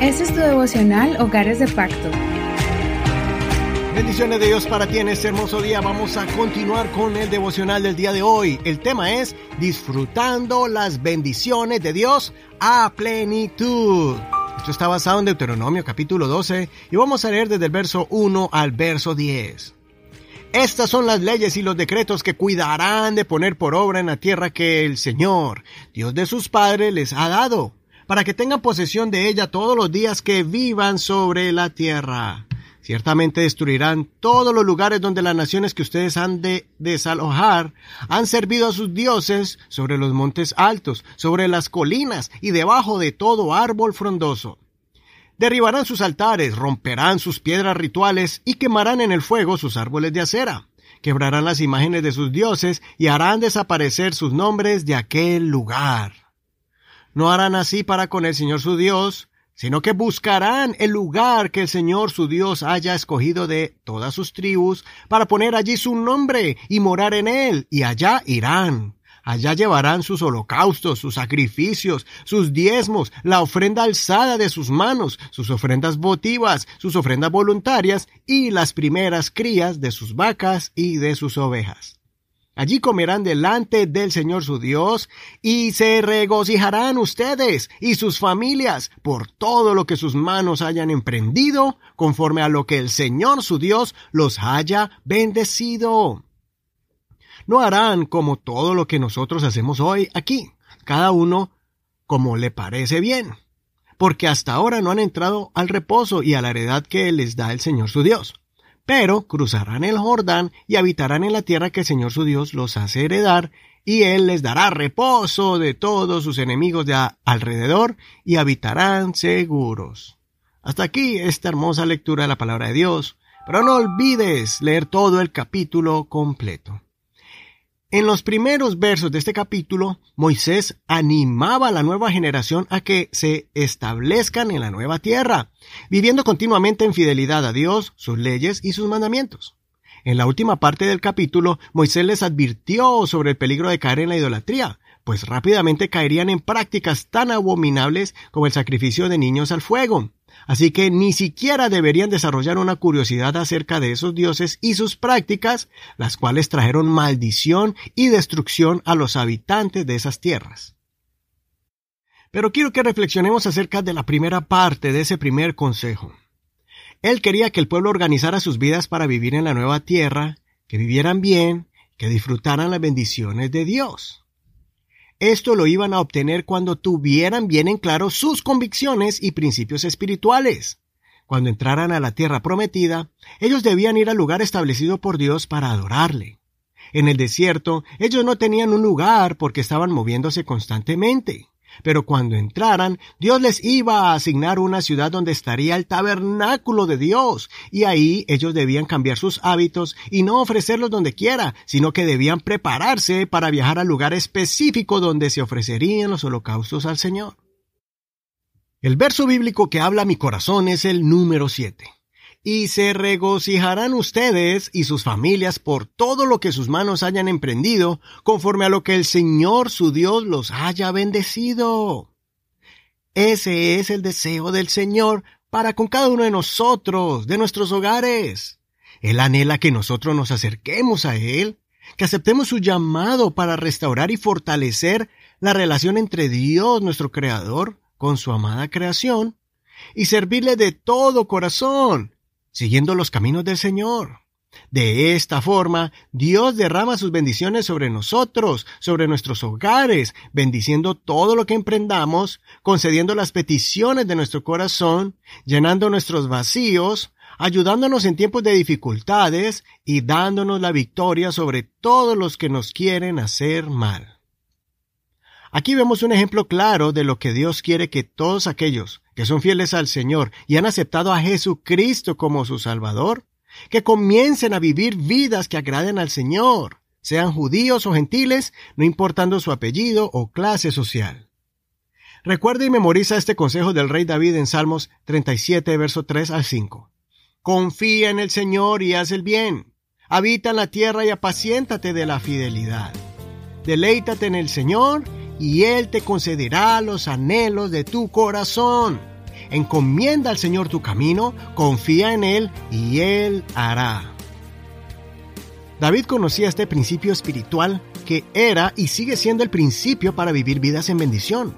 Este es tu devocional Hogares de Pacto. Bendiciones de Dios para ti en este hermoso día. Vamos a continuar con el devocional del día de hoy. El tema es disfrutando las bendiciones de Dios a plenitud. Esto está basado en Deuteronomio capítulo 12 y vamos a leer desde el verso 1 al verso 10. Estas son las leyes y los decretos que cuidarán de poner por obra en la tierra que el Señor, Dios de sus padres, les ha dado, para que tengan posesión de ella todos los días que vivan sobre la tierra Ciertamente destruirán todos los lugares donde las naciones que ustedes han de desalojar han servido a sus dioses sobre los montes altos, sobre las colinas y debajo de todo árbol frondoso. Derribarán sus altares, romperán sus piedras rituales y quemarán en el fuego sus árboles de acera. Quebrarán las imágenes de sus dioses y harán desaparecer sus nombres de aquel lugar. No harán así para con el Señor su Dios, sino que buscarán el lugar que el Señor su Dios haya escogido de todas sus tribus para poner allí su nombre y morar en él, y allá irán. Allá llevarán sus holocaustos, sus sacrificios, sus diezmos, la ofrenda alzada de sus manos, sus ofrendas votivas, sus ofrendas voluntarias y las primeras crías de sus vacas y de sus ovejas. Allí comerán delante del Señor su Dios, y se regocijarán ustedes y sus familias por todo lo que sus manos hayan emprendido, conforme a lo que el Señor su Dios los haya bendecido. No harán como todo lo que nosotros hacemos hoy aquí, cada uno como le parece bien, porque hasta ahora no han entrado al reposo y a la heredad que les da el Señor su Dios pero cruzarán el Jordán y habitarán en la tierra que el Señor su Dios los hace heredar, y Él les dará reposo de todos sus enemigos de alrededor, y habitarán seguros. Hasta aquí esta hermosa lectura de la palabra de Dios, pero no olvides leer todo el capítulo completo. En los primeros versos de este capítulo, Moisés animaba a la nueva generación a que se establezcan en la nueva tierra, viviendo continuamente en fidelidad a Dios, sus leyes y sus mandamientos. En la última parte del capítulo, Moisés les advirtió sobre el peligro de caer en la idolatría, pues rápidamente caerían en prácticas tan abominables como el sacrificio de niños al fuego, Así que ni siquiera deberían desarrollar una curiosidad acerca de esos dioses y sus prácticas, las cuales trajeron maldición y destrucción a los habitantes de esas tierras. Pero quiero que reflexionemos acerca de la primera parte de ese primer consejo. Él quería que el pueblo organizara sus vidas para vivir en la nueva tierra, que vivieran bien, que disfrutaran las bendiciones de Dios. Esto lo iban a obtener cuando tuvieran bien en claro sus convicciones y principios espirituales. Cuando entraran a la tierra prometida, ellos debían ir al lugar establecido por Dios para adorarle. En el desierto, ellos no tenían un lugar porque estaban moviéndose constantemente. Pero cuando entraran, Dios les iba a asignar una ciudad donde estaría el tabernáculo de Dios, y ahí ellos debían cambiar sus hábitos y no ofrecerlos donde quiera, sino que debían prepararse para viajar al lugar específico donde se ofrecerían los holocaustos al Señor. El verso bíblico que habla mi corazón es el número 7 y se regocijarán ustedes y sus familias por todo lo que sus manos hayan emprendido, conforme a lo que el Señor su Dios los haya bendecido. Ese es el deseo del Señor para con cada uno de nosotros, de nuestros hogares. Él anhela que nosotros nos acerquemos a Él, que aceptemos su llamado para restaurar y fortalecer la relación entre Dios, nuestro Creador, con su amada creación, y servirle de todo corazón, siguiendo los caminos del Señor. De esta forma, Dios derrama sus bendiciones sobre nosotros, sobre nuestros hogares, bendiciendo todo lo que emprendamos, concediendo las peticiones de nuestro corazón, llenando nuestros vacíos, ayudándonos en tiempos de dificultades y dándonos la victoria sobre todos los que nos quieren hacer mal. Aquí vemos un ejemplo claro de lo que Dios quiere que todos aquellos que son fieles al Señor y han aceptado a Jesucristo como su Salvador, que comiencen a vivir vidas que agraden al Señor, sean judíos o gentiles, no importando su apellido o clase social. Recuerda y memoriza este consejo del rey David en Salmos 37, verso 3 al 5. Confía en el Señor y haz el bien. Habita en la tierra y apaciéntate de la fidelidad. Deleítate en el Señor y Él te concederá los anhelos de tu corazón. Encomienda al Señor tu camino, confía en Él y Él hará. David conocía este principio espiritual que era y sigue siendo el principio para vivir vidas en bendición.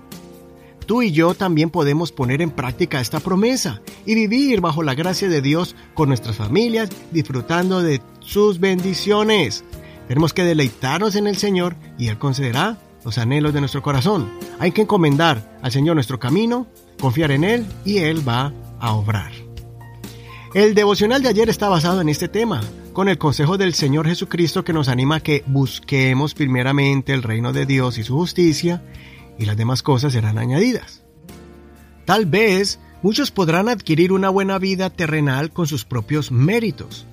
Tú y yo también podemos poner en práctica esta promesa y vivir bajo la gracia de Dios con nuestras familias, disfrutando de sus bendiciones. Tenemos que deleitarnos en el Señor y Él concederá los anhelos de nuestro corazón. Hay que encomendar al Señor nuestro camino, confiar en Él y Él va a obrar. El devocional de ayer está basado en este tema, con el consejo del Señor Jesucristo que nos anima a que busquemos primeramente el reino de Dios y su justicia, y las demás cosas serán añadidas. Tal vez muchos podrán adquirir una buena vida terrenal con sus propios méritos,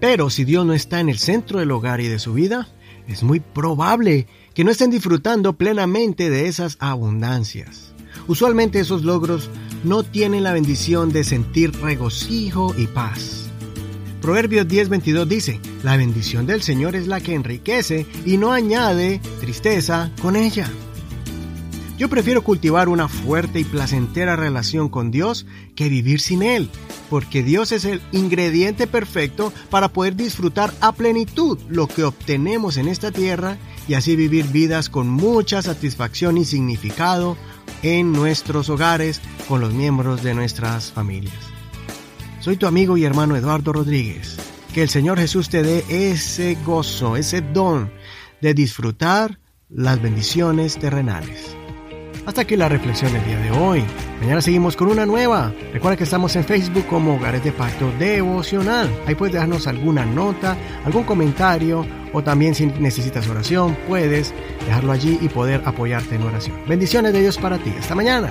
pero si Dios no está en el centro del hogar y de su vida, es muy probable que no estén disfrutando plenamente de esas abundancias. Usualmente esos logros no tienen la bendición de sentir regocijo y paz. Proverbios 10:22 dice, la bendición del Señor es la que enriquece y no añade tristeza con ella. Yo prefiero cultivar una fuerte y placentera relación con Dios que vivir sin Él, porque Dios es el ingrediente perfecto para poder disfrutar a plenitud lo que obtenemos en esta tierra y así vivir vidas con mucha satisfacción y significado en nuestros hogares con los miembros de nuestras familias. Soy tu amigo y hermano Eduardo Rodríguez. Que el Señor Jesús te dé ese gozo, ese don de disfrutar las bendiciones terrenales. Hasta aquí la reflexión del día de hoy. Mañana seguimos con una nueva. Recuerda que estamos en Facebook como Hogares de Pacto Devocional. Ahí puedes dejarnos alguna nota, algún comentario o también si necesitas oración, puedes dejarlo allí y poder apoyarte en oración. Bendiciones de Dios para ti. Hasta mañana.